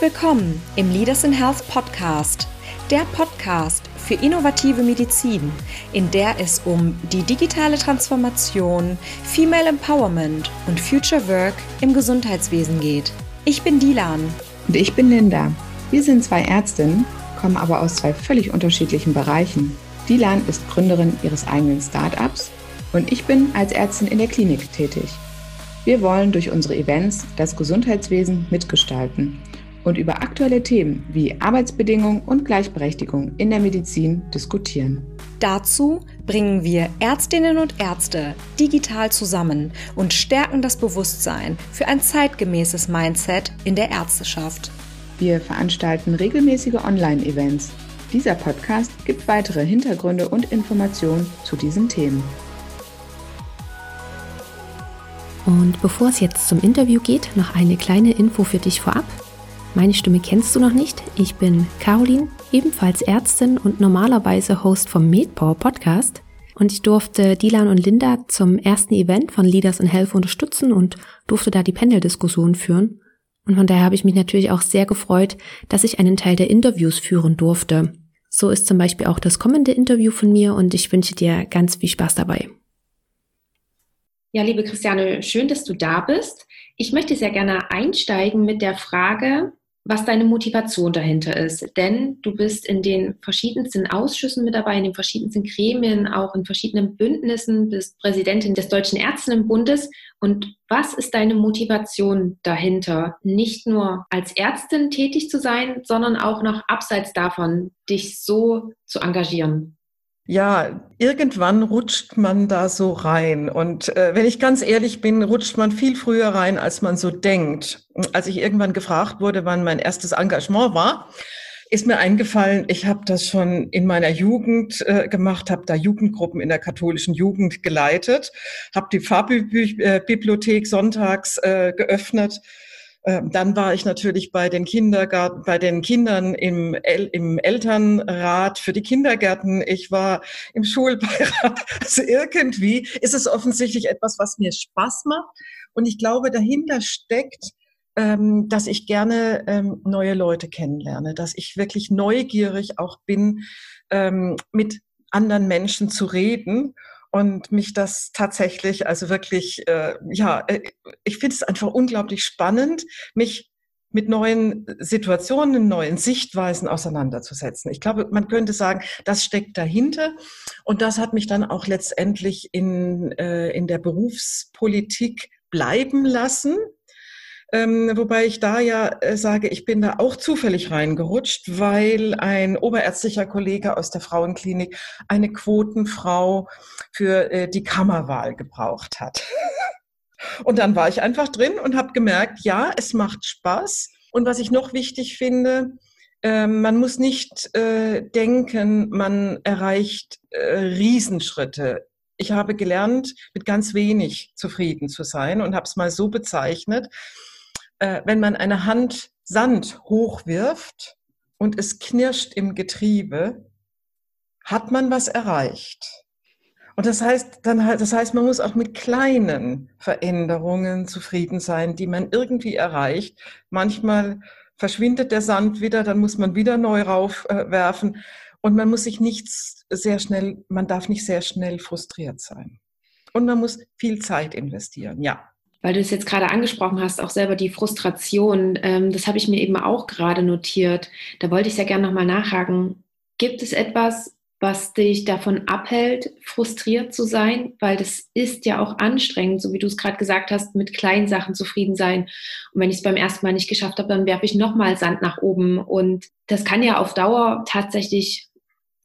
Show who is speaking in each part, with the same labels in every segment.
Speaker 1: Willkommen im Leaders in Health Podcast, der Podcast für innovative Medizin, in der es um die digitale Transformation, Female Empowerment und Future Work im Gesundheitswesen geht. Ich bin Dilan.
Speaker 2: Und ich bin Linda. Wir sind zwei Ärztinnen, kommen aber aus zwei völlig unterschiedlichen Bereichen. Dilan ist Gründerin ihres eigenen Startups und ich bin als Ärztin in der Klinik tätig. Wir wollen durch unsere Events das Gesundheitswesen mitgestalten und über aktuelle Themen wie Arbeitsbedingungen und Gleichberechtigung in der Medizin diskutieren.
Speaker 1: Dazu bringen wir Ärztinnen und Ärzte digital zusammen und stärken das Bewusstsein für ein zeitgemäßes Mindset in der Ärzteschaft.
Speaker 2: Wir veranstalten regelmäßige Online-Events. Dieser Podcast gibt weitere Hintergründe und Informationen zu diesen Themen.
Speaker 3: Und bevor es jetzt zum Interview geht, noch eine kleine Info für dich vorab. Meine Stimme kennst du noch nicht. Ich bin Caroline, ebenfalls Ärztin und normalerweise Host vom MedPower Podcast. Und ich durfte Dilan und Linda zum ersten Event von Leaders in Health unterstützen und durfte da die Panel-Diskussion führen. Und von daher habe ich mich natürlich auch sehr gefreut, dass ich einen Teil der Interviews führen durfte. So ist zum Beispiel auch das kommende Interview von mir und ich wünsche dir ganz viel Spaß dabei.
Speaker 4: Ja, liebe Christiane, schön, dass du da bist. Ich möchte sehr gerne einsteigen mit der Frage, was deine Motivation dahinter ist. Denn du bist in den verschiedensten Ausschüssen mit dabei, in den verschiedensten Gremien, auch in verschiedenen Bündnissen, bist Präsidentin des Deutschen Ärztinnenbundes. Und was ist deine Motivation dahinter, nicht nur als Ärztin tätig zu sein, sondern auch noch abseits davon, dich so zu engagieren?
Speaker 5: Ja, irgendwann rutscht man da so rein. Und äh, wenn ich ganz ehrlich bin, rutscht man viel früher rein, als man so denkt. Als ich irgendwann gefragt wurde, wann mein erstes Engagement war, ist mir eingefallen, ich habe das schon in meiner Jugend äh, gemacht, habe da Jugendgruppen in der katholischen Jugend geleitet, habe die Farbbibliothek sonntags äh, geöffnet dann war ich natürlich bei den Kindergarten, bei den Kindern im, El im Elternrat für die Kindergärten. Ich war im Schulbeirat. Also irgendwie ist es offensichtlich etwas, was mir Spaß macht. Und ich glaube, dahinter steckt, ähm, dass ich gerne ähm, neue Leute kennenlerne, dass ich wirklich neugierig auch bin, ähm, mit anderen Menschen zu reden und mich das tatsächlich, also wirklich, äh, ja, äh, ich finde es einfach unglaublich spannend, mich mit neuen Situationen, neuen Sichtweisen auseinanderzusetzen. Ich glaube, man könnte sagen, das steckt dahinter und das hat mich dann auch letztendlich in, äh, in der Berufspolitik bleiben lassen. Ähm, wobei ich da ja äh, sage, ich bin da auch zufällig reingerutscht, weil ein oberärztlicher Kollege aus der Frauenklinik eine Quotenfrau für äh, die Kammerwahl gebraucht hat. und dann war ich einfach drin und habe gemerkt, ja, es macht Spaß. Und was ich noch wichtig finde, äh, man muss nicht äh, denken, man erreicht äh, Riesenschritte ich habe gelernt, mit ganz wenig zufrieden zu sein und habe es mal so bezeichnet äh, wenn man eine Hand Sand hochwirft und es knirscht im Getriebe, hat man was erreicht. Und das heißt, dann, das heißt, man muss auch mit kleinen Veränderungen zufrieden sein, die man irgendwie erreicht. Manchmal verschwindet der Sand wieder, dann muss man wieder neu raufwerfen. Äh, und man muss sich nicht sehr schnell, man darf nicht sehr schnell frustriert sein. Und man muss viel Zeit investieren, ja
Speaker 4: weil du es jetzt gerade angesprochen hast, auch selber die Frustration, ähm, das habe ich mir eben auch gerade notiert. Da wollte ich sehr gerne nochmal nachhaken. Gibt es etwas, was dich davon abhält, frustriert zu sein? Weil das ist ja auch anstrengend, so wie du es gerade gesagt hast, mit kleinen Sachen zufrieden sein. Und wenn ich es beim ersten Mal nicht geschafft habe, dann werfe ich nochmal Sand nach oben. Und das kann ja auf Dauer tatsächlich,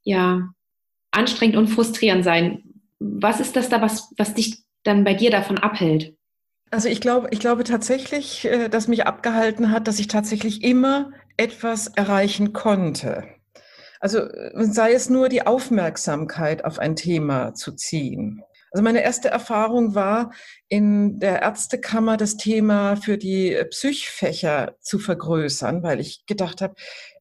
Speaker 4: ja, anstrengend und frustrierend sein. Was ist das da, was, was dich dann bei dir davon abhält?
Speaker 5: Also ich glaube, ich glaube tatsächlich, äh, dass mich abgehalten hat, dass ich tatsächlich immer etwas erreichen konnte. Also äh, sei es nur die Aufmerksamkeit auf ein Thema zu ziehen. Also meine erste Erfahrung war, in der Ärztekammer das Thema für die Psychfächer zu vergrößern, weil ich gedacht habe,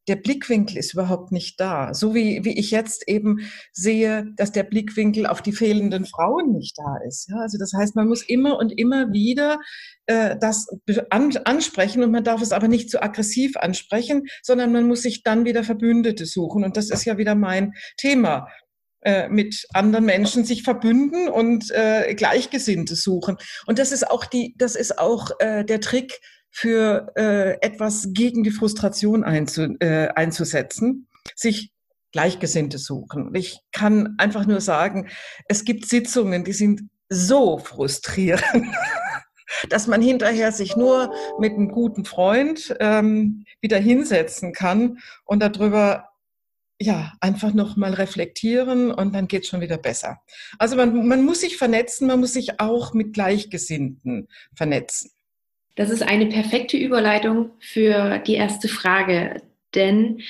Speaker 5: der Blickwinkel ist überhaupt nicht da. So wie, wie ich jetzt eben sehe, dass der Blickwinkel auf die fehlenden Frauen nicht da ist. Ja, also das heißt, man muss immer und immer wieder äh, das an, ansprechen und man darf es aber nicht zu aggressiv ansprechen, sondern man muss sich dann wieder Verbündete suchen. Und das ist ja wieder mein Thema äh, mit anderen Menschen sich verbünden und äh, Gleichgesinnte suchen. Und das ist auch die, das ist auch äh, der Trick für äh, etwas gegen die Frustration einzu, äh, einzusetzen, sich Gleichgesinnte suchen. Ich kann einfach nur sagen, es gibt Sitzungen, die sind so frustrierend, dass man hinterher sich nur mit einem guten Freund ähm, wieder hinsetzen kann und darüber ja, einfach noch mal reflektieren und dann geht es schon wieder besser. Also man, man muss sich vernetzen, man muss sich auch mit Gleichgesinnten vernetzen.
Speaker 4: Das ist eine perfekte Überleitung für die erste Frage, denn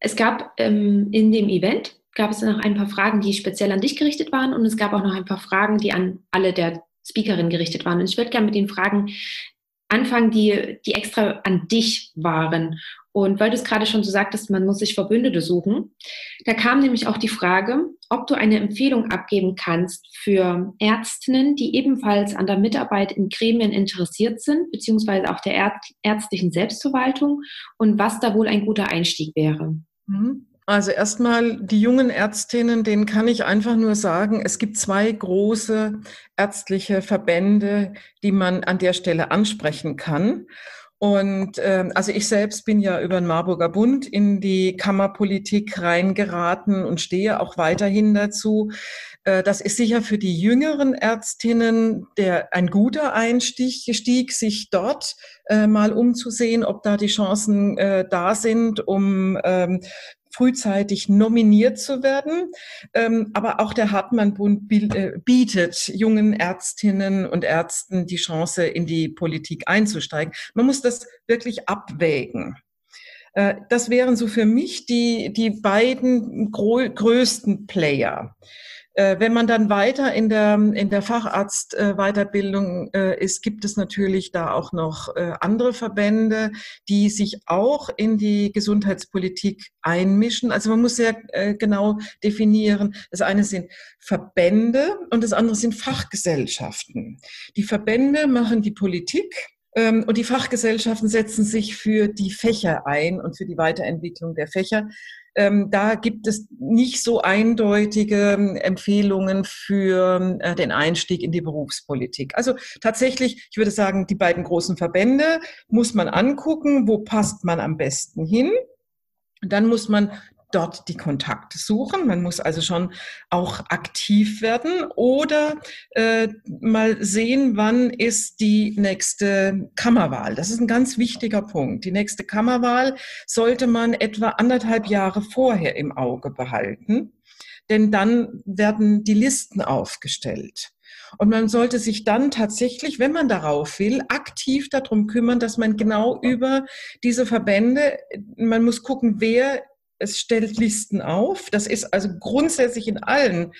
Speaker 4: es gab ähm, in dem Event gab es noch ein paar Fragen, die speziell an dich gerichtet waren und es gab auch noch ein paar Fragen, die an alle der Speakerin gerichtet waren. Und ich würde gerne mit den Fragen anfangen, die, die extra an dich waren. Und weil du es gerade schon so sagtest, man muss sich Verbündete suchen, da kam nämlich auch die Frage, ob du eine Empfehlung abgeben kannst für Ärztinnen, die ebenfalls an der Mitarbeit in Gremien interessiert sind, beziehungsweise auch der ärztlichen Selbstverwaltung und was da wohl ein guter Einstieg wäre.
Speaker 5: Mhm. Also erstmal die jungen Ärztinnen, denen kann ich einfach nur sagen, es gibt zwei große ärztliche Verbände, die man an der Stelle ansprechen kann. Und äh, also ich selbst bin ja über den Marburger Bund in die Kammerpolitik reingeraten und stehe auch weiterhin dazu. Äh, das ist sicher für die jüngeren Ärztinnen der ein guter Einstieg, sich dort äh, mal umzusehen, ob da die Chancen äh, da sind, um ähm, frühzeitig nominiert zu werden. Ähm, aber auch der Hartmann-Bund äh, bietet jungen Ärztinnen und Ärzten die Chance, in die Politik einzusteigen. Man muss das wirklich abwägen. Äh, das wären so für mich die, die beiden größten Player. Äh, wenn man dann weiter in der, in der Facharztweiterbildung äh, ist, gibt es natürlich da auch noch äh, andere Verbände, die sich auch in die Gesundheitspolitik einmischen. Also man muss sehr genau definieren. Das eine sind Verbände und das andere sind Fachgesellschaften. Die Verbände machen die Politik ähm, und die Fachgesellschaften setzen sich für die Fächer ein und für die Weiterentwicklung der Fächer. Ähm, da gibt es nicht so eindeutige ähm, Empfehlungen für äh, den Einstieg in die Berufspolitik. Also tatsächlich, ich würde sagen, die beiden großen Verbände muss man angucken, wo passt man am besten hin. Dann muss man dort die Kontakte suchen. Man muss also schon auch aktiv werden oder äh, mal sehen, wann ist die nächste Kammerwahl. Das ist ein ganz wichtiger Punkt. Die nächste Kammerwahl sollte man etwa anderthalb Jahre vorher im Auge behalten, denn dann werden die Listen aufgestellt. Und man sollte sich dann tatsächlich, wenn man darauf will, aktiv darum kümmern, dass man genau über diese Verbände, man muss gucken, wer es stellt Listen auf. Das ist also grundsätzlich in allen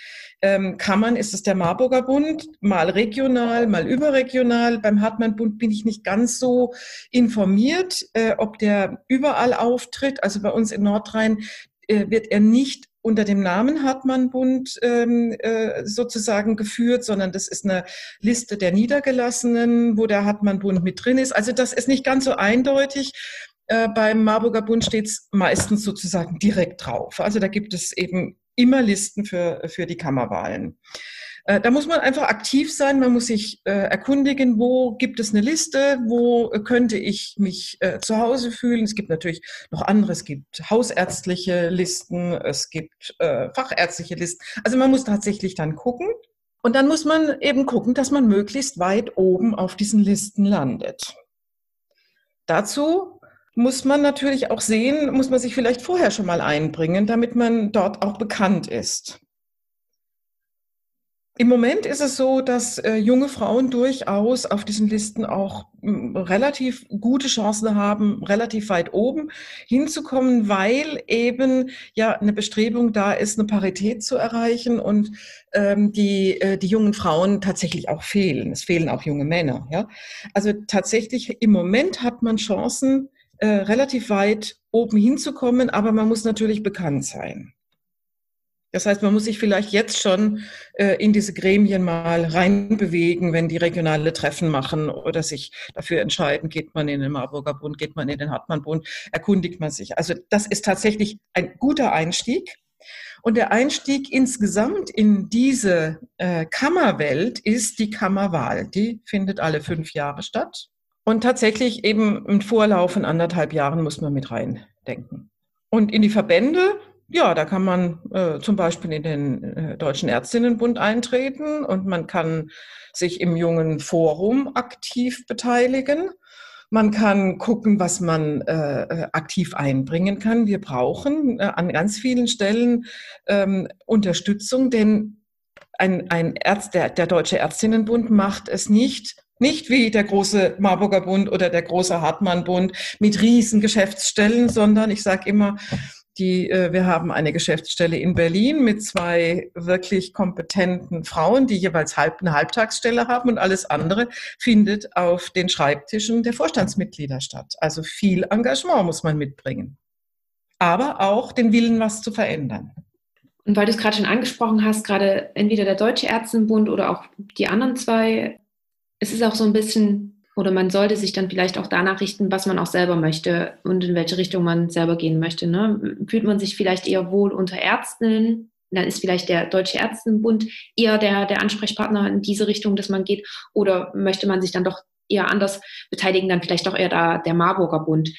Speaker 5: ähm, Kammern ist es der Marburger Bund, mal regional, mal überregional. Beim Hartmann-Bund bin ich nicht ganz so informiert, äh, ob der überall auftritt. Also bei uns in Nordrhein äh, wird er nicht unter dem Namen Hartmann-Bund ähm, äh, sozusagen geführt, sondern das ist eine Liste der Niedergelassenen, wo der Hartmann-Bund mit drin ist. Also das ist nicht ganz so eindeutig. Äh, beim Marburger Bund steht es meistens sozusagen direkt drauf. Also da gibt es eben immer Listen für, für die Kammerwahlen. Äh, da muss man einfach aktiv sein, man muss sich äh, erkundigen, wo gibt es eine Liste, wo könnte ich mich äh, zu Hause fühlen. Es gibt natürlich noch andere, es gibt hausärztliche Listen, es gibt fachärztliche Listen. Also man muss tatsächlich dann gucken. Und dann muss man eben gucken, dass man möglichst weit oben auf diesen Listen landet. Dazu muss man natürlich auch sehen, muss man sich vielleicht vorher schon mal einbringen, damit man dort auch bekannt ist. Im Moment ist es so, dass äh, junge Frauen durchaus auf diesen Listen auch m, relativ gute Chancen haben, relativ weit oben hinzukommen, weil eben ja eine Bestrebung da ist, eine Parität zu erreichen und ähm, die, äh, die jungen Frauen tatsächlich auch fehlen. Es fehlen auch junge Männer. Ja? Also tatsächlich im Moment hat man Chancen, äh, relativ weit oben hinzukommen, aber man muss natürlich bekannt sein. Das heißt, man muss sich vielleicht jetzt schon äh, in diese Gremien mal reinbewegen, wenn die regionale Treffen machen oder sich dafür entscheiden, geht man in den Marburger Bund, geht man in den Hartmann Bund, erkundigt man sich. Also das ist tatsächlich ein guter Einstieg. Und der Einstieg insgesamt in diese äh, Kammerwelt ist die Kammerwahl. Die findet alle fünf Jahre statt. Und tatsächlich eben im Vorlauf von anderthalb Jahren muss man mit reindenken. Und in die Verbände ja, da kann man äh, zum Beispiel in den äh, Deutschen Ärztinnenbund eintreten und man kann sich im jungen Forum aktiv beteiligen. Man kann gucken, was man äh, äh aktiv einbringen kann. Wir brauchen äh, an ganz vielen Stellen ähm, Unterstützung, denn ein, ein Ärzt, der, der Deutsche Ärztinnenbund macht es nicht nicht wie der große Marburger Bund oder der große Hartmann Bund mit riesen Geschäftsstellen, sondern ich sage immer, die, äh, wir haben eine Geschäftsstelle in Berlin mit zwei wirklich kompetenten Frauen, die jeweils halb, eine Halbtagsstelle haben und alles andere findet auf den Schreibtischen der Vorstandsmitglieder statt. Also viel Engagement muss man mitbringen. Aber auch den Willen, was zu verändern.
Speaker 4: Und weil du es gerade schon angesprochen hast, gerade entweder der Deutsche Ärztenbund oder auch die anderen zwei, es ist auch so ein bisschen oder man sollte sich dann vielleicht auch danach richten, was man auch selber möchte und in welche Richtung man selber gehen möchte. Ne? Fühlt man sich vielleicht eher wohl unter Ärztinnen, dann ist vielleicht der Deutsche Ärztenbund eher der, der Ansprechpartner in diese Richtung, dass man geht. Oder möchte man sich dann doch eher anders beteiligen, dann vielleicht doch eher da, der Marburger Bund.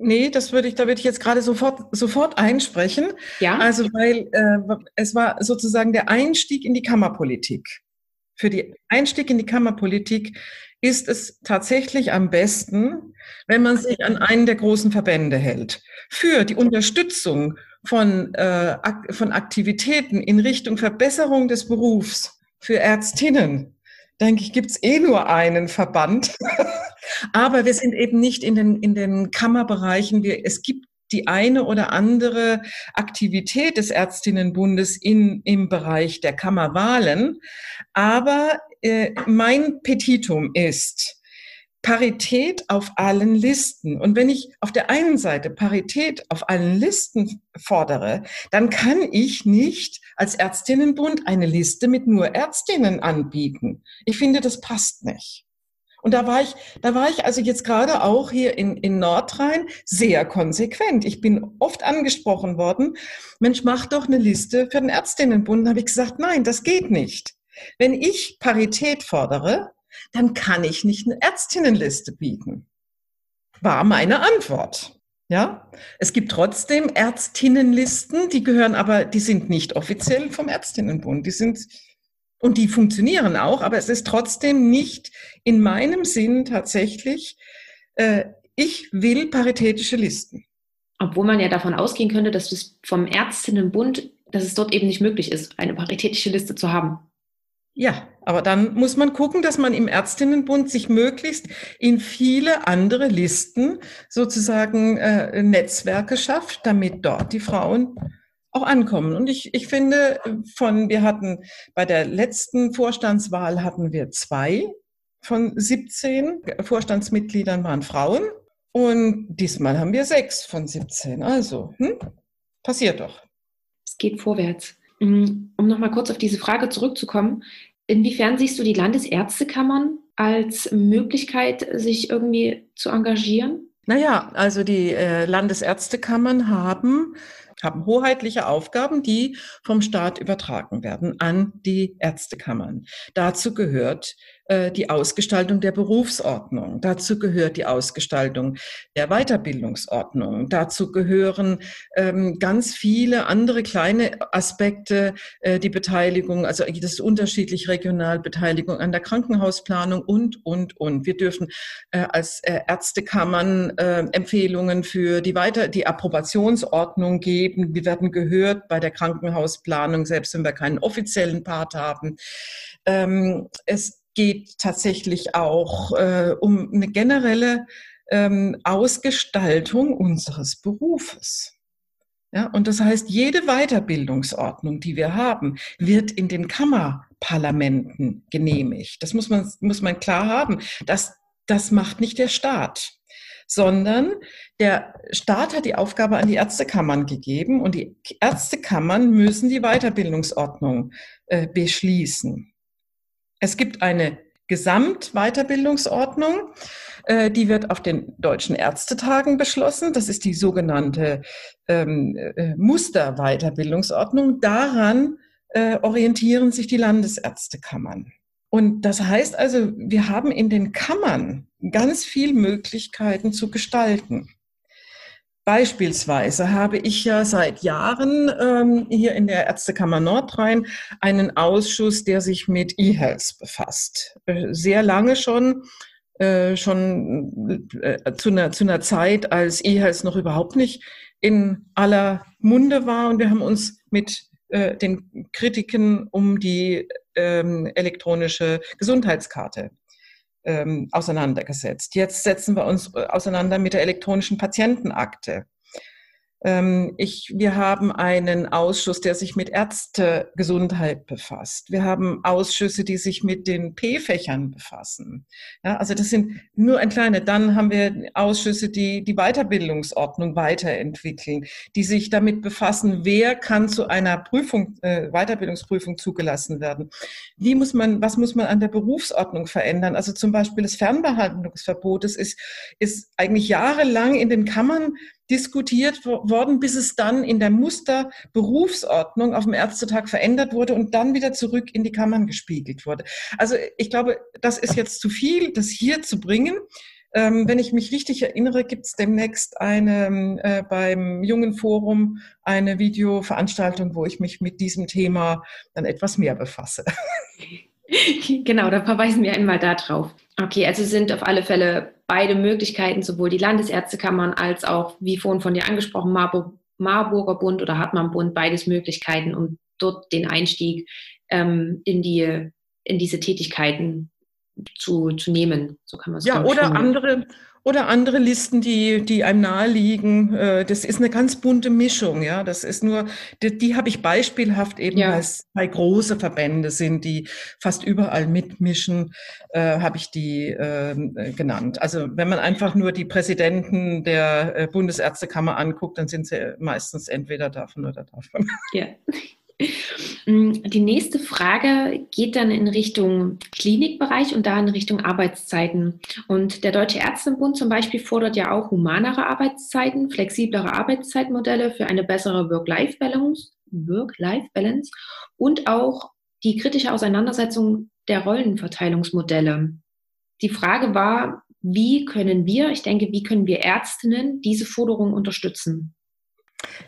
Speaker 5: Nee, das würde ich, da würde ich jetzt gerade sofort, sofort einsprechen. Ja. Also, weil äh, es war sozusagen der Einstieg in die Kammerpolitik. Für den Einstieg in die Kammerpolitik ist es tatsächlich am besten, wenn man sich an einen der großen Verbände hält. Für die Unterstützung von, äh, von Aktivitäten in Richtung Verbesserung des Berufs für Ärztinnen, denke ich, gibt es eh nur einen Verband. Aber wir sind eben nicht in den, in den Kammerbereichen. Wir, es gibt die eine oder andere Aktivität des Ärztinnenbundes in, im Bereich der Kammerwahlen. Aber äh, mein Petitum ist, Parität auf allen Listen. Und wenn ich auf der einen Seite Parität auf allen Listen fordere, dann kann ich nicht als Ärztinnenbund eine Liste mit nur Ärztinnen anbieten. Ich finde, das passt nicht. Und da war ich, da war ich also jetzt gerade auch hier in, in Nordrhein sehr konsequent. Ich bin oft angesprochen worden, Mensch, mach doch eine Liste für den Ärztinnenbund. Da habe ich gesagt, nein, das geht nicht. Wenn ich Parität fordere, dann kann ich nicht eine Ärztinnenliste bieten. War meine Antwort. Ja, es gibt trotzdem Ärztinnenlisten, die gehören aber, die sind nicht offiziell vom Ärztinnenbund. Die sind und die funktionieren auch, aber es ist trotzdem nicht in meinem Sinn tatsächlich, äh, ich will paritätische Listen.
Speaker 4: Obwohl man ja davon ausgehen könnte, dass es vom Ärztinnenbund, dass es dort eben nicht möglich ist, eine paritätische Liste zu haben.
Speaker 5: Ja, aber dann muss man gucken, dass man im Ärztinnenbund sich möglichst in viele andere Listen sozusagen äh, Netzwerke schafft, damit dort die Frauen auch ankommen. Und ich, ich finde, von, wir hatten bei der letzten Vorstandswahl hatten wir zwei von 17 Vorstandsmitgliedern waren Frauen. Und diesmal haben wir sechs von 17. Also, hm, passiert doch.
Speaker 4: Es geht vorwärts. Mm, um nochmal kurz auf diese Frage zurückzukommen, inwiefern siehst du die Landesärztekammern als Möglichkeit, sich irgendwie zu engagieren?
Speaker 5: Naja, also die äh, Landesärztekammern haben haben hoheitliche Aufgaben, die vom Staat übertragen werden an die Ärztekammern. Dazu gehört die Ausgestaltung der Berufsordnung. Dazu gehört die Ausgestaltung der Weiterbildungsordnung. Dazu gehören ähm, ganz viele andere kleine Aspekte, äh, die Beteiligung, also das ist unterschiedlich regional, Beteiligung an der Krankenhausplanung und, und, und. Wir dürfen äh, als äh, Ärztekammern äh, Empfehlungen für die Weiter, die Approbationsordnung geben. Wir werden gehört bei der Krankenhausplanung, selbst wenn wir keinen offiziellen Part haben. Ähm, es geht tatsächlich auch äh, um eine generelle ähm, Ausgestaltung unseres Berufes. Ja, und das heißt, jede Weiterbildungsordnung, die wir haben, wird in den Kammerparlamenten genehmigt. Das muss man, muss man klar haben. Das, das macht nicht der Staat sondern der Staat hat die Aufgabe an die Ärztekammern gegeben und die Ärztekammern müssen die Weiterbildungsordnung äh, beschließen. Es gibt eine Gesamtweiterbildungsordnung, äh, die wird auf den deutschen Ärztetagen beschlossen. Das ist die sogenannte ähm, äh, Musterweiterbildungsordnung. Daran äh, orientieren sich die Landesärztekammern. Und das heißt also, wir haben in den Kammern ganz viel Möglichkeiten zu gestalten. Beispielsweise habe ich ja seit Jahren ähm, hier in der Ärztekammer Nordrhein einen Ausschuss, der sich mit E-Health befasst. Äh, sehr lange schon, äh, schon äh, zu, einer, zu einer Zeit, als E-Health noch überhaupt nicht in aller Munde war. Und wir haben uns mit äh, den Kritiken um die ähm, elektronische Gesundheitskarte ähm, auseinandergesetzt. Jetzt setzen wir uns äh, auseinander mit der elektronischen Patientenakte. Ähm, ich, wir haben einen Ausschuss, der sich mit Ärztegesundheit befasst. Wir haben Ausschüsse, die sich mit den P-Fächern befassen. Ja, also das sind nur ein kleiner. Dann haben wir Ausschüsse, die die Weiterbildungsordnung weiterentwickeln, die sich damit befassen, wer kann zu einer Prüfung, äh, Weiterbildungsprüfung zugelassen werden. Wie muss man, was muss man an der Berufsordnung verändern? Also zum Beispiel das Fernbehandlungsverbot, das ist, ist eigentlich jahrelang in den Kammern diskutiert worden, bis es dann in der Musterberufsordnung auf dem Ärztetag verändert wurde und dann wieder zurück in die Kammern gespiegelt wurde. Also ich glaube, das ist jetzt zu viel, das hier zu bringen. Ähm, wenn ich mich richtig erinnere, gibt es demnächst eine äh, beim Jungen Forum eine Videoveranstaltung, wo ich mich mit diesem Thema dann etwas mehr befasse.
Speaker 4: Genau, da verweisen wir einmal darauf. Okay, also sind auf alle Fälle beide Möglichkeiten, sowohl die Landesärztekammern als auch, wie vorhin von dir angesprochen, Marburg, Marburger Bund oder Hartmann Bund, beides Möglichkeiten, um dort den Einstieg ähm, in, die, in diese Tätigkeiten zu, zu nehmen. So kann man es
Speaker 5: Ja, oder andere, oder andere Listen, die, die einem naheliegen. Äh, das ist eine ganz bunte Mischung, ja. Das ist nur, die, die habe ich beispielhaft eben, ja. weil es zwei große Verbände sind, die fast überall mitmischen, äh, habe ich die äh, genannt. Also wenn man einfach nur die Präsidenten der äh, Bundesärztekammer anguckt, dann sind sie meistens entweder davon oder davon.
Speaker 4: Ja. Mm, die nächste Frage geht dann in Richtung Klinikbereich und da in Richtung Arbeitszeiten. Und der Deutsche Ärztebund zum Beispiel fordert ja auch humanere Arbeitszeiten, flexiblere Arbeitszeitmodelle für eine bessere Work-Life-Balance Work und auch die kritische Auseinandersetzung der Rollenverteilungsmodelle. Die Frage war, wie können wir, ich denke, wie können wir Ärztinnen diese Forderung unterstützen?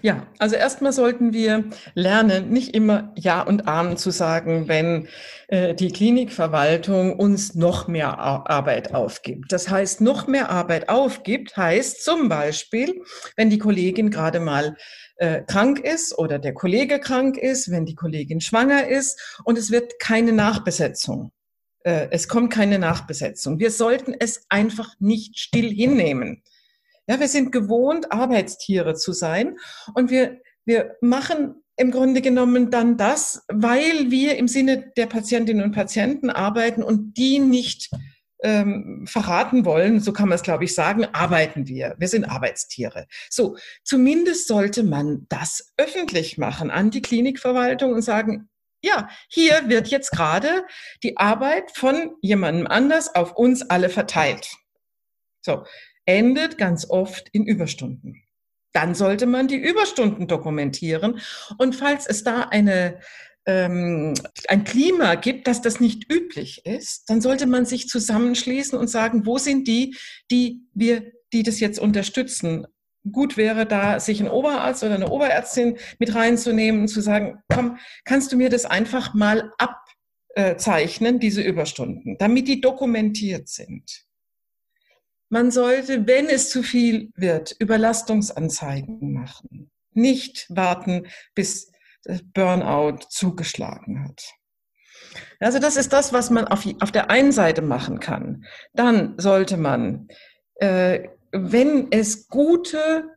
Speaker 5: Ja, also erstmal sollten wir lernen, nicht immer Ja und Amen zu sagen, wenn äh, die Klinikverwaltung uns noch mehr Arbeit aufgibt. Das heißt, noch mehr Arbeit aufgibt, heißt zum Beispiel, wenn die Kollegin gerade mal äh, krank ist oder der Kollege krank ist, wenn die Kollegin schwanger ist und es wird keine Nachbesetzung. Äh, es kommt keine Nachbesetzung. Wir sollten es einfach nicht still hinnehmen. Ja, wir sind gewohnt, Arbeitstiere zu sein und wir, wir machen im Grunde genommen dann das, weil wir im Sinne der Patientinnen und Patienten arbeiten und die nicht ähm, verraten wollen, so kann man es, glaube ich, sagen, arbeiten wir. Wir sind Arbeitstiere. So, zumindest sollte man das öffentlich machen an die Klinikverwaltung und sagen, ja, hier wird jetzt gerade die Arbeit von jemandem anders auf uns alle verteilt. So, endet ganz oft in Überstunden. Dann sollte man die Überstunden dokumentieren. Und falls es da eine, ähm, ein Klima gibt, dass das nicht üblich ist, dann sollte man sich zusammenschließen und sagen, wo sind die, die wir, die das jetzt unterstützen? Gut wäre da, sich ein Oberarzt oder eine Oberärztin mit reinzunehmen und zu sagen, komm, kannst du mir das einfach mal abzeichnen, diese Überstunden, damit die dokumentiert sind. Man sollte, wenn es zu viel wird, Überlastungsanzeigen machen. Nicht warten, bis das Burnout zugeschlagen hat. Also das ist das, was man auf, auf der einen Seite machen kann. Dann sollte man, äh, wenn es gute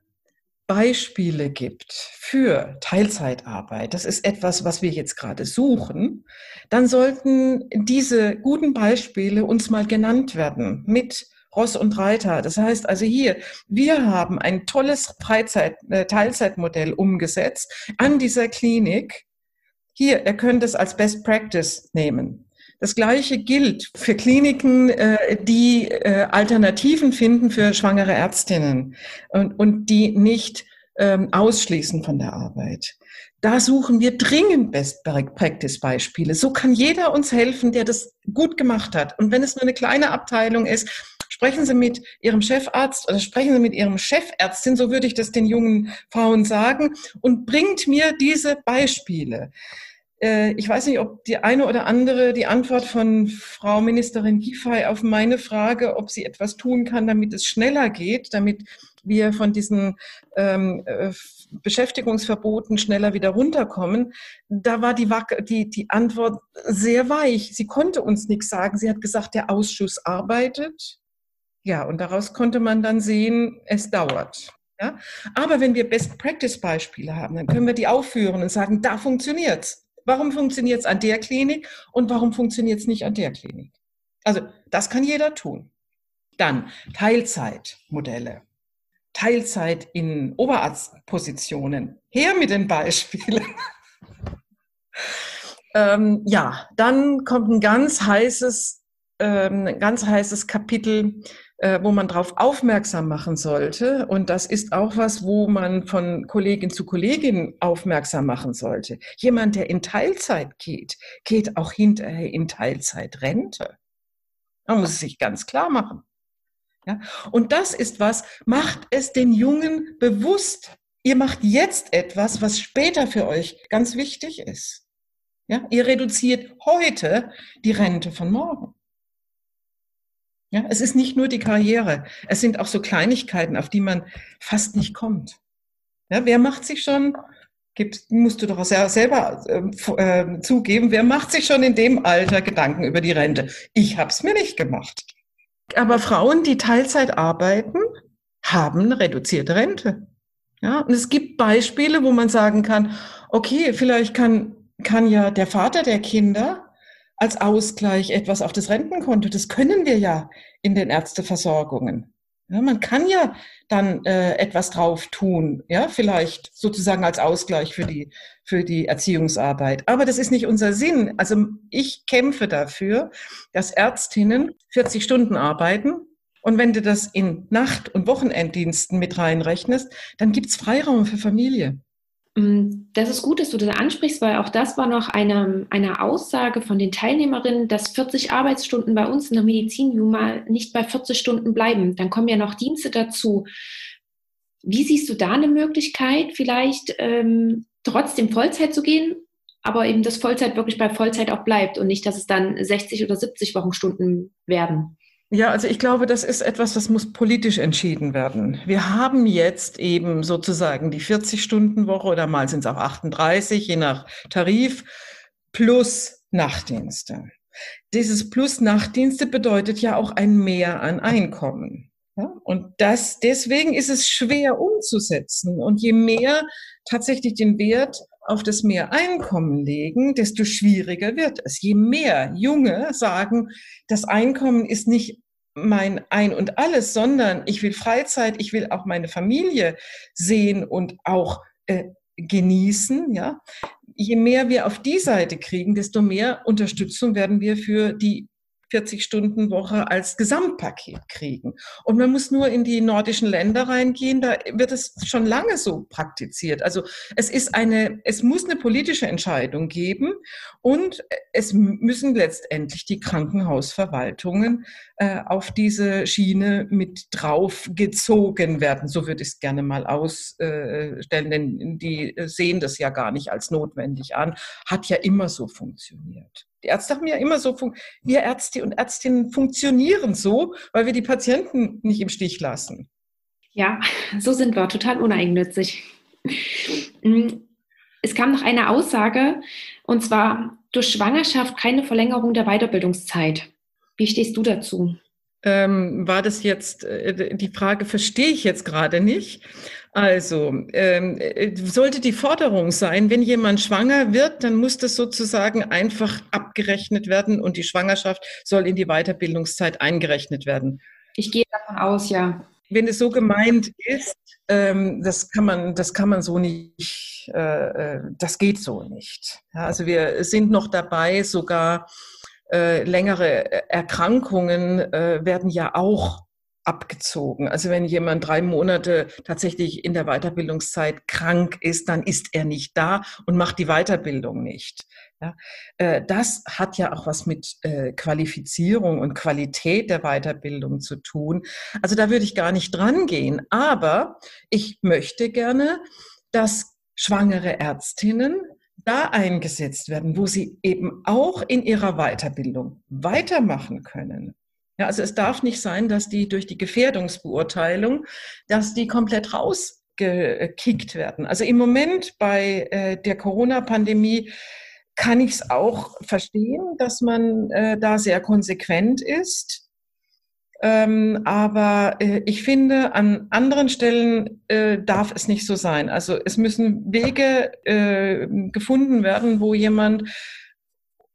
Speaker 5: Beispiele gibt für Teilzeitarbeit, das ist etwas, was wir jetzt gerade suchen, dann sollten diese guten Beispiele uns mal genannt werden mit Ross und Reiter. Das heißt also hier, wir haben ein tolles Freizeit, äh, Teilzeitmodell umgesetzt an dieser Klinik. Hier, ihr könnt es als Best Practice nehmen. Das Gleiche gilt für Kliniken, äh, die äh, Alternativen finden für schwangere Ärztinnen und, und die nicht ähm, ausschließen von der Arbeit. Da suchen wir dringend Best Practice Beispiele. So kann jeder uns helfen, der das gut gemacht hat. Und wenn es nur eine kleine Abteilung ist, sprechen Sie mit Ihrem Chefarzt oder sprechen Sie mit Ihrem Chefärztin, so würde ich das den jungen Frauen sagen, und bringt mir diese Beispiele. Äh, ich weiß nicht, ob die eine oder andere die Antwort von Frau Ministerin Giffey auf meine Frage, ob sie etwas tun kann, damit es schneller geht, damit wir von diesen ähm, äh, Beschäftigungsverboten schneller wieder runterkommen, da war die, die, die Antwort sehr weich. Sie konnte uns nichts sagen. Sie hat gesagt, der Ausschuss arbeitet. Ja, und daraus konnte man dann sehen, es dauert. Ja? Aber wenn wir Best-Practice-Beispiele haben, dann können wir die aufführen und sagen, da funktioniert's. Warum funktioniert es an der Klinik und warum funktioniert es nicht an der Klinik? Also das kann jeder tun. Dann Teilzeitmodelle. Teilzeit in Oberarztpositionen. Her mit den Beispielen. ähm, ja, dann kommt ein ganz heißes, ähm, ganz heißes Kapitel äh, wo man darauf aufmerksam machen sollte. Und das ist auch was, wo man von Kollegin zu Kollegin aufmerksam machen sollte. Jemand, der in Teilzeit geht, geht auch hinterher in Teilzeitrente. Man muss es sich ganz klar machen. Ja? Und das ist was, macht es den Jungen bewusst. Ihr macht jetzt etwas, was später für euch ganz wichtig ist. Ja? Ihr reduziert heute die Rente von morgen. Ja, es ist nicht nur die Karriere, es sind auch so Kleinigkeiten, auf die man fast nicht kommt. Ja, wer macht sich schon, gibt, musst du doch selber äh, zugeben, wer macht sich schon in dem Alter Gedanken über die Rente? Ich habe es mir nicht gemacht. Aber Frauen, die Teilzeit arbeiten, haben eine reduzierte Rente. Ja, und es gibt Beispiele, wo man sagen kann, okay, vielleicht kann, kann ja der Vater der Kinder als Ausgleich etwas auf das Rentenkonto. Das können wir ja in den Ärzteversorgungen. Ja, man kann ja dann äh, etwas drauf tun, ja, vielleicht sozusagen als Ausgleich für die, für die Erziehungsarbeit. Aber das ist nicht unser Sinn. Also ich kämpfe dafür, dass Ärztinnen 40 Stunden arbeiten. Und wenn du das in Nacht- und Wochenenddiensten mit reinrechnest, dann gibt's Freiraum für Familie.
Speaker 4: Mm, das ist gut, dass du das ansprichst, weil auch das war noch eine, eine Aussage von den Teilnehmerinnen, dass 40 Arbeitsstunden bei uns in der Medizin nun mal nicht bei 40 Stunden bleiben. Dann kommen ja noch Dienste dazu. Wie siehst du da eine Möglichkeit, vielleicht ähm, trotzdem Vollzeit zu gehen, aber eben das Vollzeit wirklich bei Vollzeit auch bleibt und nicht, dass es dann 60 oder 70 Wochenstunden werden?
Speaker 5: Ja, also ich glaube, das ist etwas, das muss politisch entschieden werden. Wir haben jetzt eben sozusagen die 40-Stunden-Woche oder mal sind es auch 38, je nach Tarif, plus Nachtdienste. Dieses plus Nachtdienste bedeutet ja auch ein Mehr an Einkommen. Ja? Und das, deswegen ist es schwer umzusetzen. Und je mehr tatsächlich den Wert auf das mehr Einkommen legen, desto schwieriger wird es. Je mehr Junge sagen, das Einkommen ist nicht mein Ein und alles, sondern ich will Freizeit, ich will auch meine Familie sehen und auch äh, genießen, ja. Je mehr wir auf die Seite kriegen, desto mehr Unterstützung werden wir für die 40-Stunden-Woche als Gesamtpaket kriegen. Und man muss nur in die nordischen Länder reingehen, da wird es schon lange so praktiziert. Also es ist eine, es muss eine politische Entscheidung geben und es müssen letztendlich die Krankenhausverwaltungen äh, auf diese Schiene mit drauf gezogen werden. So würde ich es gerne mal ausstellen, denn die sehen das ja gar nicht als notwendig an. Hat ja immer so funktioniert. Die Ärzte haben ja immer so, wir Ärzte und Ärztinnen funktionieren so, weil wir die Patienten nicht im Stich lassen.
Speaker 4: Ja, so sind wir, total uneigennützig. Mm, es kam noch eine Aussage, und zwar durch Schwangerschaft keine Verlängerung der Weiterbildungszeit. Wie stehst du dazu?
Speaker 5: Ähm, war das jetzt, äh, die Frage verstehe ich jetzt gerade nicht. Also, ähm, äh, sollte die Forderung sein, wenn jemand schwanger wird, dann muss das sozusagen einfach abgerechnet werden und die Schwangerschaft soll in die Weiterbildungszeit eingerechnet werden.
Speaker 4: Ich gehe davon aus, ja.
Speaker 5: Wenn es so gemeint ist, ähm, das kann man, das kann man so nicht, äh, äh, das geht so nicht. Ja, also wir sind noch dabei, sogar äh, längere Erkrankungen äh, werden ja auch abgezogen. Also wenn jemand drei Monate tatsächlich in der Weiterbildungszeit krank ist, dann ist er nicht da und macht die Weiterbildung nicht. Ja, äh, das hat ja auch was mit äh, Qualifizierung und Qualität der Weiterbildung zu tun. Also da würde ich gar nicht dran gehen. Aber ich möchte gerne, dass schwangere Ärztinnen da eingesetzt werden, wo sie eben auch in ihrer Weiterbildung weitermachen können. Ja, also es darf nicht sein, dass die durch die Gefährdungsbeurteilung, dass die komplett rausgekickt werden. Also im Moment bei äh, der Corona-Pandemie kann ich es auch verstehen, dass man äh, da sehr konsequent ist. Ähm, aber äh, ich finde, an anderen Stellen äh, darf es nicht so sein. Also es müssen Wege äh, gefunden werden, wo jemand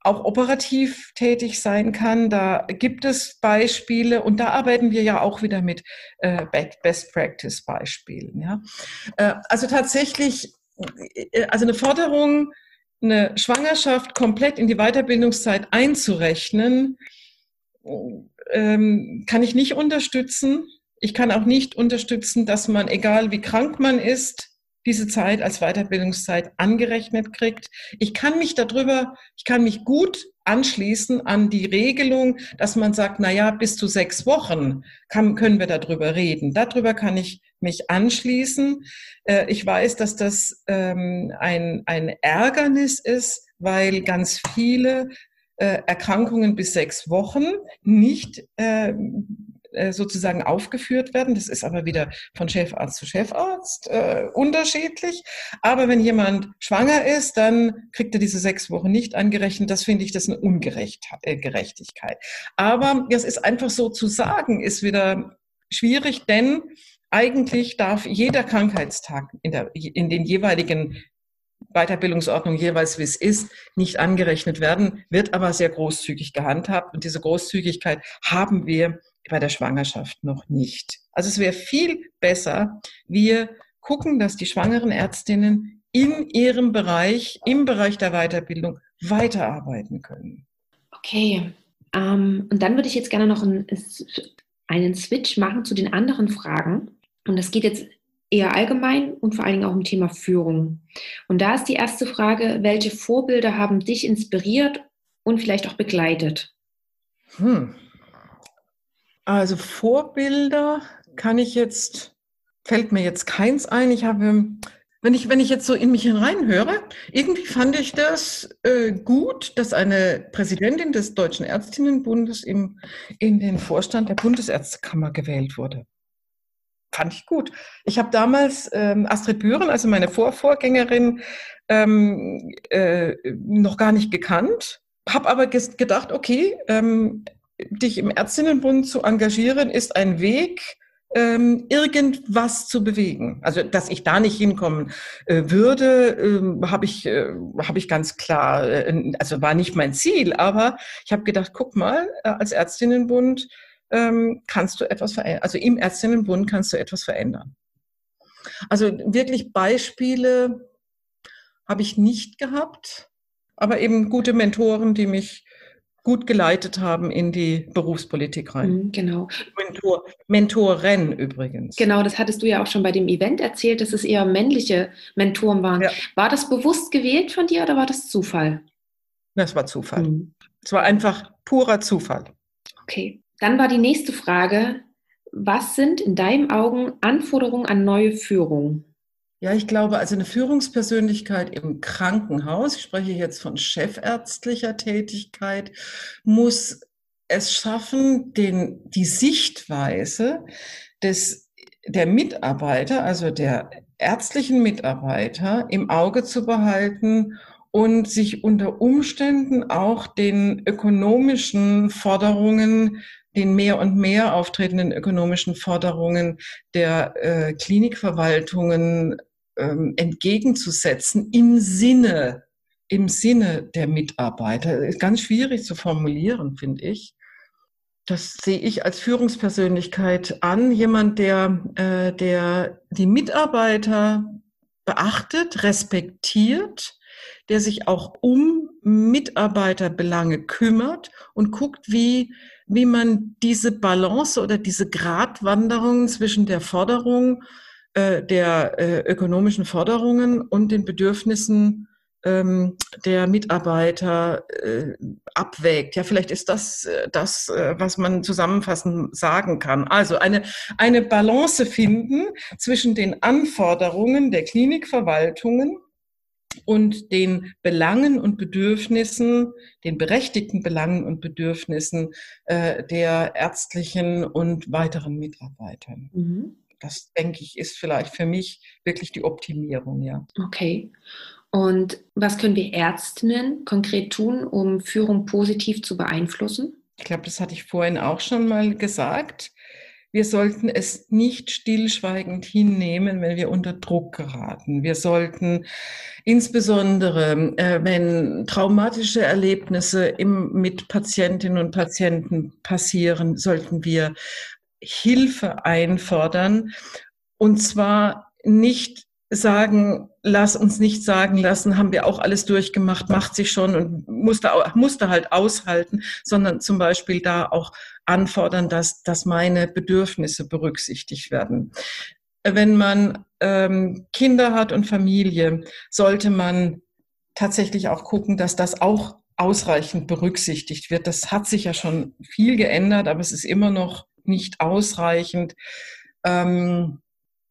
Speaker 5: auch operativ tätig sein kann. Da gibt es Beispiele und da arbeiten wir ja auch wieder mit äh, Best Practice Beispielen. Ja? Äh, also tatsächlich, äh, also eine Forderung, eine Schwangerschaft komplett in die Weiterbildungszeit einzurechnen, ähm, kann ich nicht unterstützen. Ich kann auch nicht unterstützen, dass man, egal wie krank man ist, diese Zeit als Weiterbildungszeit angerechnet kriegt. Ich kann mich darüber, ich kann mich gut anschließen an die Regelung, dass man sagt, na ja, bis zu sechs Wochen kann, können wir darüber reden. Darüber kann ich mich anschließen. Äh, ich weiß, dass das ähm, ein, ein Ärgernis ist, weil ganz viele äh, Erkrankungen bis sechs Wochen nicht äh, äh, sozusagen aufgeführt werden. Das ist aber wieder von Chefarzt zu Chefarzt äh, unterschiedlich. Aber wenn jemand schwanger ist, dann kriegt er diese sechs Wochen nicht angerechnet. Das finde ich, das ist eine Ungerechtigkeit. Aber das ist einfach so zu sagen, ist wieder schwierig, denn eigentlich darf jeder Krankheitstag in, der, in den jeweiligen Weiterbildungsordnung jeweils, wie es ist, nicht angerechnet werden, wird aber sehr großzügig gehandhabt. Und diese Großzügigkeit haben wir bei der Schwangerschaft noch nicht. Also es wäre viel besser, wir gucken, dass die schwangeren Ärztinnen in ihrem Bereich, im Bereich der Weiterbildung weiterarbeiten können.
Speaker 4: Okay. Ähm, und dann würde ich jetzt gerne noch einen, einen Switch machen zu den anderen Fragen. Und das geht jetzt eher allgemein und vor allen Dingen auch im Thema Führung. Und da ist die erste Frage, welche Vorbilder haben dich inspiriert und vielleicht auch begleitet?
Speaker 5: Hm. Also Vorbilder kann ich jetzt, fällt mir jetzt keins ein. Ich habe, wenn ich, wenn ich jetzt so in mich hineinhöre, irgendwie fand ich das äh, gut, dass eine Präsidentin des Deutschen Ärztinnenbundes im, in den Vorstand der Bundesärztekammer gewählt wurde. Fand ich gut. Ich habe damals ähm, Astrid Büren, also meine Vorvorgängerin, ähm, äh, noch gar nicht gekannt, habe aber gedacht, okay, ähm, dich im Ärztinnenbund zu engagieren, ist ein Weg, ähm, irgendwas zu bewegen. Also, dass ich da nicht hinkommen äh, würde, äh, habe ich, äh, hab ich ganz klar, äh, also war nicht mein Ziel, aber ich habe gedacht, guck mal, äh, als Ärztinnenbund ähm, kannst du etwas verändern. Also im Ärztinnenbund kannst du etwas verändern. Also wirklich Beispiele habe ich nicht gehabt, aber eben gute Mentoren, die mich gut geleitet haben in die Berufspolitik rein.
Speaker 4: Mhm, genau.
Speaker 5: Mentor, Mentoren übrigens.
Speaker 4: Genau, das hattest du ja auch schon bei dem Event erzählt, dass es eher männliche Mentoren waren. Ja. War das bewusst gewählt von dir oder war das Zufall?
Speaker 5: Das war Zufall. Mhm. Es war einfach purer Zufall.
Speaker 4: Okay. Dann war die nächste Frage, was sind in deinen Augen Anforderungen an neue Führung?
Speaker 5: Ja, ich glaube, also eine Führungspersönlichkeit im Krankenhaus, ich spreche jetzt von chefärztlicher Tätigkeit, muss es schaffen, den, die Sichtweise des, der Mitarbeiter, also der ärztlichen Mitarbeiter im Auge zu behalten und sich unter Umständen auch den ökonomischen Forderungen den mehr und mehr auftretenden ökonomischen Forderungen der äh, Klinikverwaltungen ähm, entgegenzusetzen im Sinne, im Sinne der Mitarbeiter. Ist ganz schwierig zu formulieren, finde ich. das sehe ich als Führungspersönlichkeit an, jemand, der, äh, der die Mitarbeiter beachtet, respektiert, der sich auch um Mitarbeiterbelange kümmert und guckt, wie, wie man diese Balance oder diese Gratwanderung zwischen der Forderung, äh, der äh, ökonomischen Forderungen und den Bedürfnissen ähm, der Mitarbeiter äh, abwägt. Ja, vielleicht ist das äh, das, äh, was man zusammenfassend sagen kann. Also eine, eine Balance finden zwischen den Anforderungen der Klinikverwaltungen und den Belangen und Bedürfnissen, den berechtigten Belangen und Bedürfnissen äh, der ärztlichen und weiteren Mitarbeiter. Mhm. Das, denke ich, ist vielleicht für mich wirklich die Optimierung, ja.
Speaker 4: Okay. Und was können wir Ärztinnen konkret tun, um Führung positiv zu beeinflussen?
Speaker 5: Ich glaube, das hatte ich vorhin auch schon mal gesagt. Wir sollten es nicht stillschweigend hinnehmen, wenn wir unter Druck geraten. Wir sollten insbesondere, äh, wenn traumatische Erlebnisse im, mit Patientinnen und Patienten passieren, sollten wir Hilfe einfordern. Und zwar nicht sagen, lass uns nicht sagen lassen, haben wir auch alles durchgemacht, macht sich schon und musste, musste halt aushalten, sondern zum Beispiel da auch anfordern, dass, dass meine Bedürfnisse berücksichtigt werden. Wenn man ähm, Kinder hat und Familie, sollte man tatsächlich auch gucken, dass das auch ausreichend berücksichtigt wird. Das hat sich ja schon viel geändert, aber es ist immer noch nicht ausreichend. Ähm,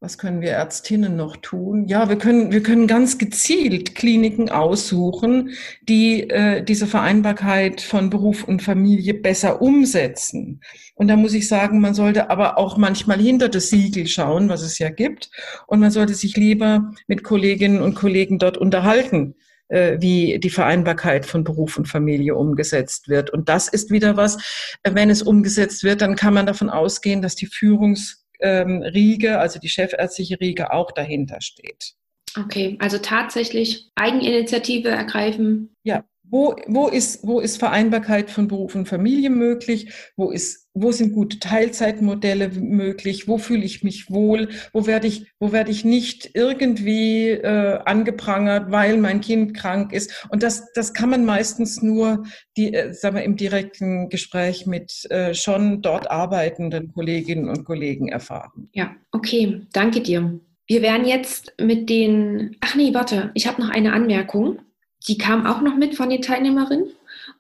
Speaker 5: was können wir Ärztinnen noch tun? Ja, wir können, wir können ganz gezielt Kliniken aussuchen, die äh, diese Vereinbarkeit von Beruf und Familie besser umsetzen. Und da muss ich sagen, man sollte aber auch manchmal hinter das Siegel schauen, was es ja gibt. Und man sollte sich lieber mit Kolleginnen und Kollegen dort unterhalten, äh, wie die Vereinbarkeit von Beruf und Familie umgesetzt wird. Und das ist wieder was, äh, wenn es umgesetzt wird, dann kann man davon ausgehen, dass die Führungs ähm, Riege, also die chefärztliche Riege, auch dahinter steht.
Speaker 4: Okay, also tatsächlich Eigeninitiative ergreifen.
Speaker 5: Ja, wo, wo, ist, wo ist Vereinbarkeit von Beruf und Familie möglich? Wo, ist, wo sind gute Teilzeitmodelle möglich? Wo fühle ich mich wohl? Wo werde ich, wo werde ich nicht irgendwie äh, angeprangert, weil mein Kind krank ist? Und das, das kann man meistens nur die, äh, sagen wir, im direkten Gespräch mit äh, schon dort arbeitenden Kolleginnen und Kollegen erfahren.
Speaker 4: Ja, okay, danke dir. Wir werden jetzt mit den, ach nee, warte, ich habe noch eine Anmerkung die kam auch noch mit von den Teilnehmerinnen.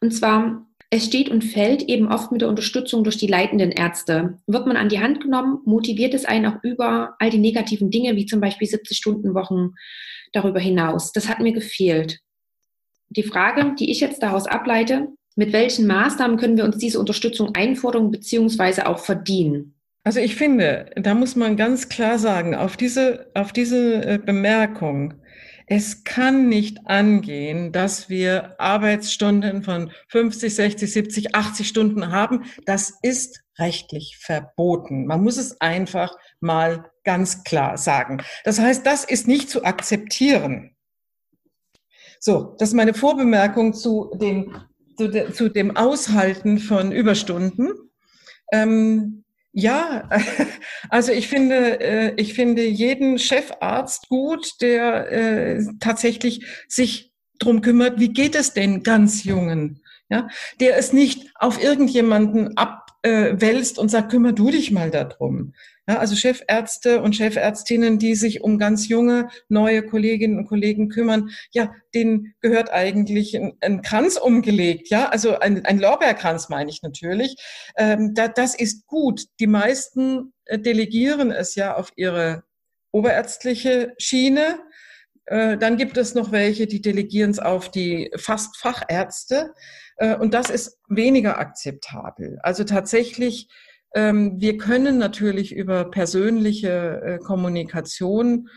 Speaker 4: Und zwar, es steht und fällt eben oft mit der Unterstützung durch die leitenden Ärzte. Wird man an die Hand genommen, motiviert es einen auch über all die negativen Dinge, wie zum Beispiel 70-Stunden-Wochen darüber hinaus. Das hat mir gefehlt. Die Frage, die ich jetzt daraus ableite, mit welchen Maßnahmen können wir uns diese Unterstützung einfordern bzw. auch verdienen?
Speaker 5: Also ich finde, da muss man ganz klar sagen, auf diese, auf diese äh, Bemerkung es kann nicht angehen, dass wir Arbeitsstunden von 50, 60, 70, 80 Stunden haben. Das ist rechtlich verboten. Man muss es einfach mal ganz klar sagen. Das heißt, das ist nicht zu akzeptieren. So, das ist meine Vorbemerkung zu dem, zu, de, zu dem Aushalten von Überstunden. Ähm, ja, also ich finde, äh, ich finde jeden Chefarzt gut, der äh, tatsächlich sich drum kümmert, wie geht es denn ganz Jungen, ja, der es nicht auf irgendjemanden abwälzt und sagt, kümmer du dich mal darum, ja, also Chefärzte und Chefärztinnen, die sich um ganz junge, neue Kolleginnen und Kollegen kümmern, ja, denen gehört eigentlich ein, ein Kranz umgelegt, ja, also ein, ein Lorbeerkranz meine ich natürlich. Ähm, da, das ist gut. Die meisten äh, delegieren es ja auf ihre oberärztliche Schiene. Äh, dann gibt es noch welche, die delegieren es auf die fast Fachärzte. Äh, und das ist weniger akzeptabel. Also tatsächlich ähm, wir können natürlich über persönliche äh, Kommunikation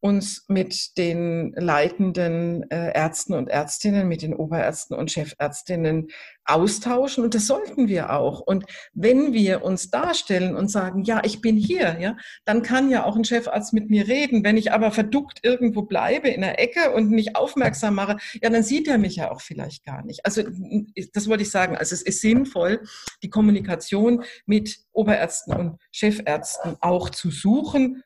Speaker 5: uns mit den leitenden äh, Ärzten und Ärztinnen, mit den Oberärzten und Chefärztinnen austauschen und das sollten wir auch. Und wenn wir uns darstellen und sagen, ja, ich bin hier, ja, dann kann ja auch ein Chefarzt mit mir reden. Wenn ich aber verduckt irgendwo bleibe in der Ecke und nicht aufmerksam mache, ja, dann sieht er mich ja auch vielleicht gar nicht. Also das wollte ich sagen. Also es ist sinnvoll, die Kommunikation mit Oberärzten und Chefärzten auch zu suchen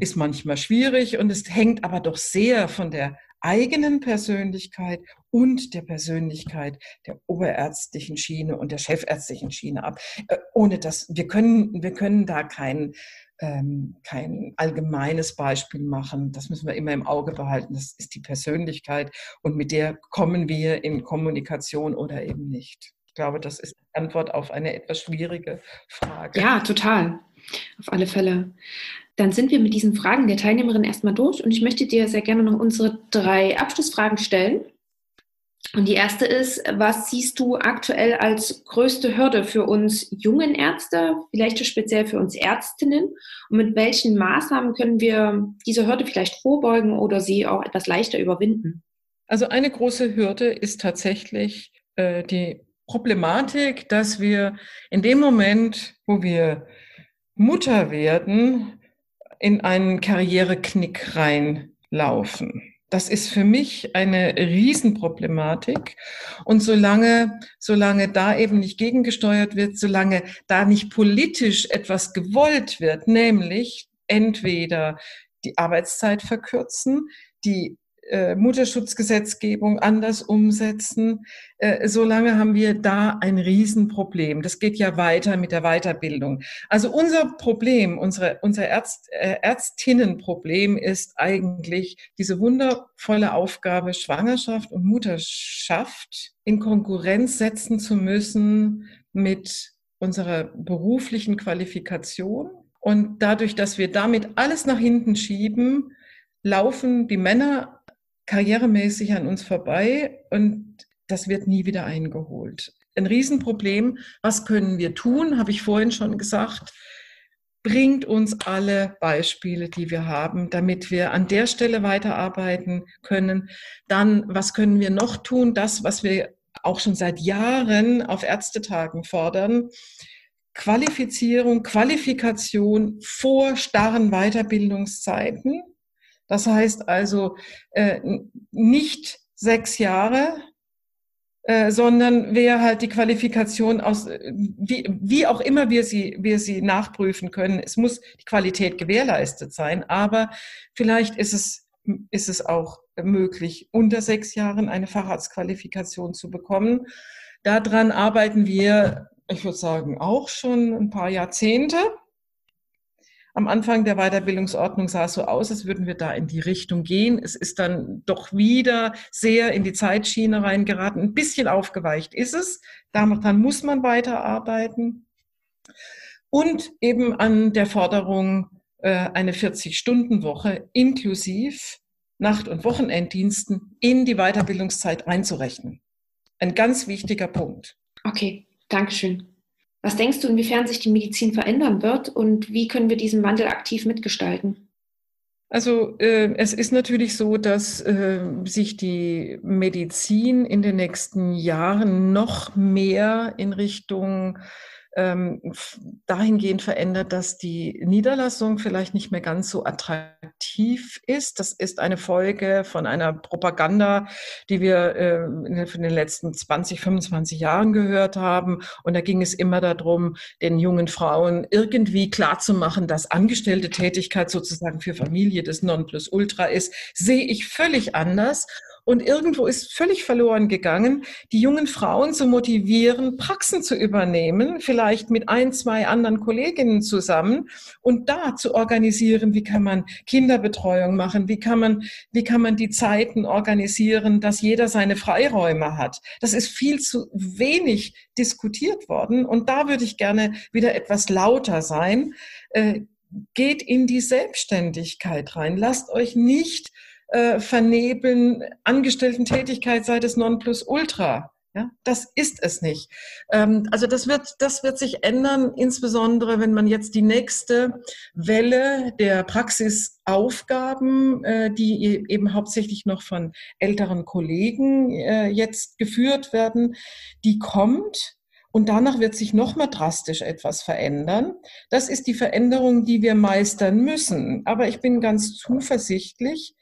Speaker 5: ist manchmal schwierig und es hängt aber doch sehr von der eigenen Persönlichkeit und der Persönlichkeit der oberärztlichen Schiene und der chefärztlichen Schiene ab. Äh, ohne dass wir können, wir können da kein, ähm, kein allgemeines Beispiel machen. Das müssen wir immer im Auge behalten. Das ist die Persönlichkeit und mit der kommen wir in Kommunikation oder eben nicht. Ich glaube, das ist die Antwort auf eine etwas schwierige Frage.
Speaker 4: Ja, total. Auf alle Fälle. Dann sind wir mit diesen Fragen der Teilnehmerin erstmal durch und ich möchte dir sehr gerne noch unsere drei Abschlussfragen stellen. Und die erste ist, was siehst du aktuell als größte Hürde für uns jungen Ärzte, vielleicht speziell für uns Ärztinnen? Und mit welchen Maßnahmen können wir diese Hürde vielleicht vorbeugen oder sie auch etwas leichter überwinden?
Speaker 5: Also eine große Hürde ist tatsächlich äh, die Problematik, dass wir in dem Moment, wo wir Mutter werden, in einen Karriereknick reinlaufen. Das ist für mich eine Riesenproblematik. Und solange, solange da eben nicht gegengesteuert wird, solange da nicht politisch etwas gewollt wird, nämlich entweder die Arbeitszeit verkürzen, die äh, Mutterschutzgesetzgebung anders umsetzen, äh, solange haben wir da ein Riesenproblem. Das geht ja weiter mit der Weiterbildung. Also unser Problem, unsere, unser Ärzt, äh, Ärztinnenproblem ist eigentlich diese wundervolle Aufgabe, Schwangerschaft und Mutterschaft in Konkurrenz setzen zu müssen mit unserer beruflichen Qualifikation. Und dadurch, dass wir damit alles nach hinten schieben, laufen die Männer karrieremäßig an uns vorbei und das wird nie wieder eingeholt. Ein Riesenproblem. Was können wir tun? Habe ich vorhin schon gesagt. Bringt uns alle Beispiele, die wir haben, damit wir an der Stelle weiterarbeiten können. Dann, was können wir noch tun? Das, was wir auch schon seit Jahren auf Ärztetagen fordern. Qualifizierung, Qualifikation vor starren Weiterbildungszeiten. Das heißt also äh, nicht sechs Jahre, äh, sondern wer halt die Qualifikation aus, wie, wie auch immer wir sie, wir sie nachprüfen können. Es muss die Qualität gewährleistet sein, aber vielleicht ist es, ist es auch möglich, unter sechs Jahren eine Facharztqualifikation zu bekommen. Daran arbeiten wir, ich würde sagen, auch schon ein paar Jahrzehnte. Am Anfang der Weiterbildungsordnung sah es so aus, als würden wir da in die Richtung gehen. Es ist dann doch wieder sehr in die Zeitschiene reingeraten. Ein bisschen aufgeweicht ist es. Daran muss man weiterarbeiten. Und eben an der Forderung, äh, eine 40-Stunden-Woche inklusiv Nacht- und Wochenenddiensten in die Weiterbildungszeit einzurechnen. Ein ganz wichtiger Punkt.
Speaker 4: Okay, Dankeschön. Was denkst du, inwiefern sich die Medizin verändern wird und wie können wir diesen Wandel aktiv mitgestalten?
Speaker 5: Also äh, es ist natürlich so, dass äh, sich die Medizin in den nächsten Jahren noch mehr in Richtung ähm, dahingehend verändert, dass die Niederlassung vielleicht nicht mehr ganz so attraktiv ist. Das ist eine Folge von einer Propaganda, die wir äh, in den letzten 20, 25 Jahren gehört haben. Und da ging es immer darum, den jungen Frauen irgendwie klarzumachen, dass angestellte Tätigkeit sozusagen für Familie das Nonplusultra ist. Sehe ich völlig anders. Und irgendwo ist völlig verloren gegangen, die jungen Frauen zu motivieren, Praxen zu übernehmen, vielleicht mit ein, zwei anderen Kolleginnen zusammen und da zu organisieren, wie kann man Kinderbetreuung machen, wie kann man, wie kann man die Zeiten organisieren, dass jeder seine Freiräume hat. Das ist viel zu wenig diskutiert worden und da würde ich gerne wieder etwas lauter sein. Äh, geht in die Selbstständigkeit rein. Lasst euch nicht äh, vernebeln, Angestellten-Tätigkeit sei das Nonplusultra. Ja, das ist es nicht. Ähm, also das wird, das wird sich ändern, insbesondere wenn man jetzt die nächste Welle der Praxisaufgaben, äh, die e-, eben hauptsächlich noch von älteren Kollegen äh, jetzt geführt werden, die kommt. Und danach wird sich noch mal drastisch etwas verändern. Das ist die Veränderung, die wir meistern müssen. Aber ich bin ganz zuversichtlich,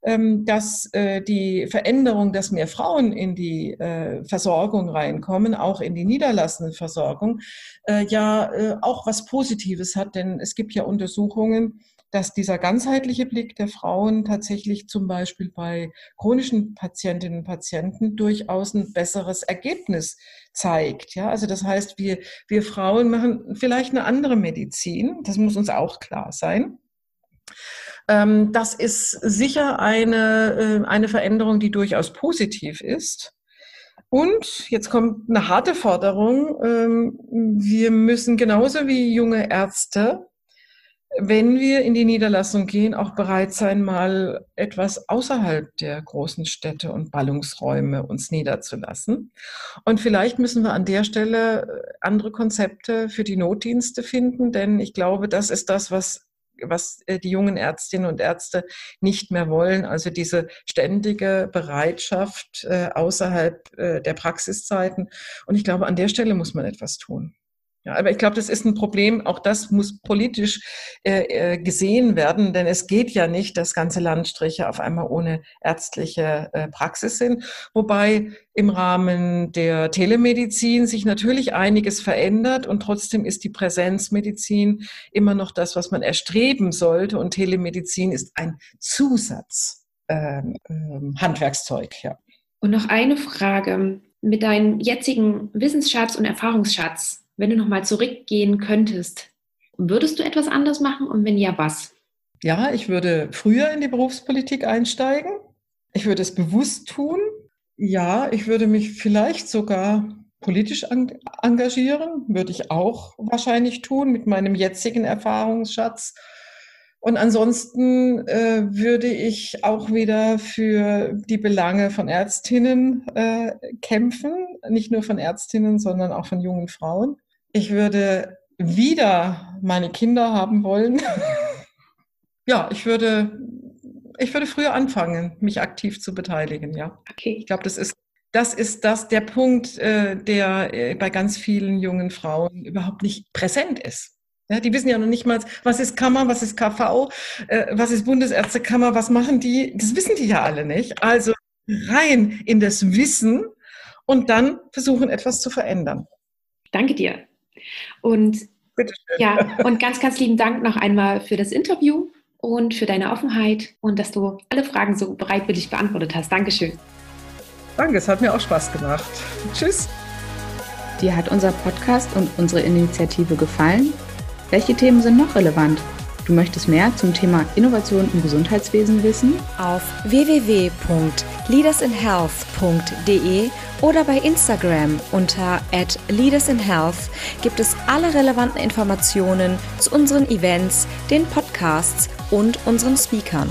Speaker 5: dass äh, die Veränderung, dass mehr Frauen in die äh, Versorgung reinkommen, auch in die niederlassende Versorgung, äh, ja auch was Positives hat. Denn es gibt ja Untersuchungen, dass dieser ganzheitliche Blick der Frauen tatsächlich zum Beispiel bei chronischen Patientinnen und Patienten durchaus ein besseres Ergebnis zeigt. Ja, also das heißt, wir, wir Frauen machen vielleicht eine andere Medizin. Das muss uns auch klar sein. Ähm, das ist sicher eine, äh, eine Veränderung, die durchaus positiv ist. Und jetzt kommt eine harte Forderung. Ähm, wir müssen genauso wie junge Ärzte, wenn wir in die Niederlassung gehen, auch bereit sein, mal etwas außerhalb der großen Städte und Ballungsräume uns niederzulassen. Und vielleicht müssen wir an der Stelle äh, andere Konzepte für die Notdienste finden, denn ich glaube, das ist das, was was äh, die jungen Ärztinnen und Ärzte nicht mehr wollen. Also diese ständige Bereitschaft äh, außerhalb äh, der Praxiszeiten. Und ich glaube, an der Stelle muss man etwas tun. Ja, aber ich glaube, das ist ein Problem. Auch das muss politisch äh, äh, gesehen werden, denn es geht ja nicht, dass ganze Landstriche auf einmal ohne ärztliche äh, Praxis sind. Wobei im Rahmen der Telemedizin sich natürlich einiges verändert und trotzdem ist die Präsenzmedizin immer noch das, was man erstreben sollte. Und Telemedizin ist ein Zusatz. Ähm, ähm, ja.
Speaker 4: Und noch eine Frage. Mit deinem jetzigen Wissensschatz und Erfahrungsschatz, wenn du nochmal zurückgehen könntest, würdest du etwas anders machen und wenn ja, was?
Speaker 5: Ja, ich würde früher in die Berufspolitik einsteigen. Ich würde es bewusst tun. Ja, ich würde mich vielleicht sogar politisch engagieren, würde ich auch wahrscheinlich tun mit meinem jetzigen Erfahrungsschatz. Und ansonsten äh, würde ich auch wieder für die Belange von Ärztinnen äh, kämpfen, nicht nur von Ärztinnen, sondern auch von jungen Frauen. Ich würde wieder meine Kinder haben wollen. ja, ich würde, ich würde früher anfangen, mich aktiv zu beteiligen, ja. Okay. Ich glaube, das ist, das ist das, der Punkt, äh, der äh, bei ganz vielen jungen Frauen überhaupt nicht präsent ist. Ja, die wissen ja noch nicht mal, was ist Kammer, was ist KV, äh, was ist Bundesärztekammer, was machen die? Das wissen die ja alle nicht. Also rein in das Wissen und dann versuchen, etwas zu verändern.
Speaker 4: Danke dir. Und ja, und ganz, ganz lieben Dank noch einmal für das Interview und für deine Offenheit und dass du alle Fragen so bereitwillig beantwortet hast. Dankeschön.
Speaker 5: Danke, es hat mir auch Spaß gemacht. Tschüss.
Speaker 2: Dir hat unser Podcast und unsere Initiative gefallen? Welche Themen sind noch relevant? Du möchtest mehr zum Thema Innovation im Gesundheitswesen wissen?
Speaker 1: Auf www.leadersinhealth.de oder bei Instagram unter @leadersinhealth gibt es alle relevanten Informationen zu unseren Events, den Podcasts und unseren Speakern.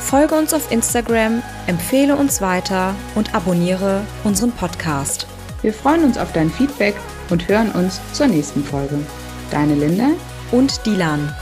Speaker 1: Folge uns auf Instagram, empfehle uns weiter und abonniere unseren Podcast.
Speaker 2: Wir freuen uns auf dein Feedback und hören uns zur nächsten Folge. Deine Linda
Speaker 1: und Dilan.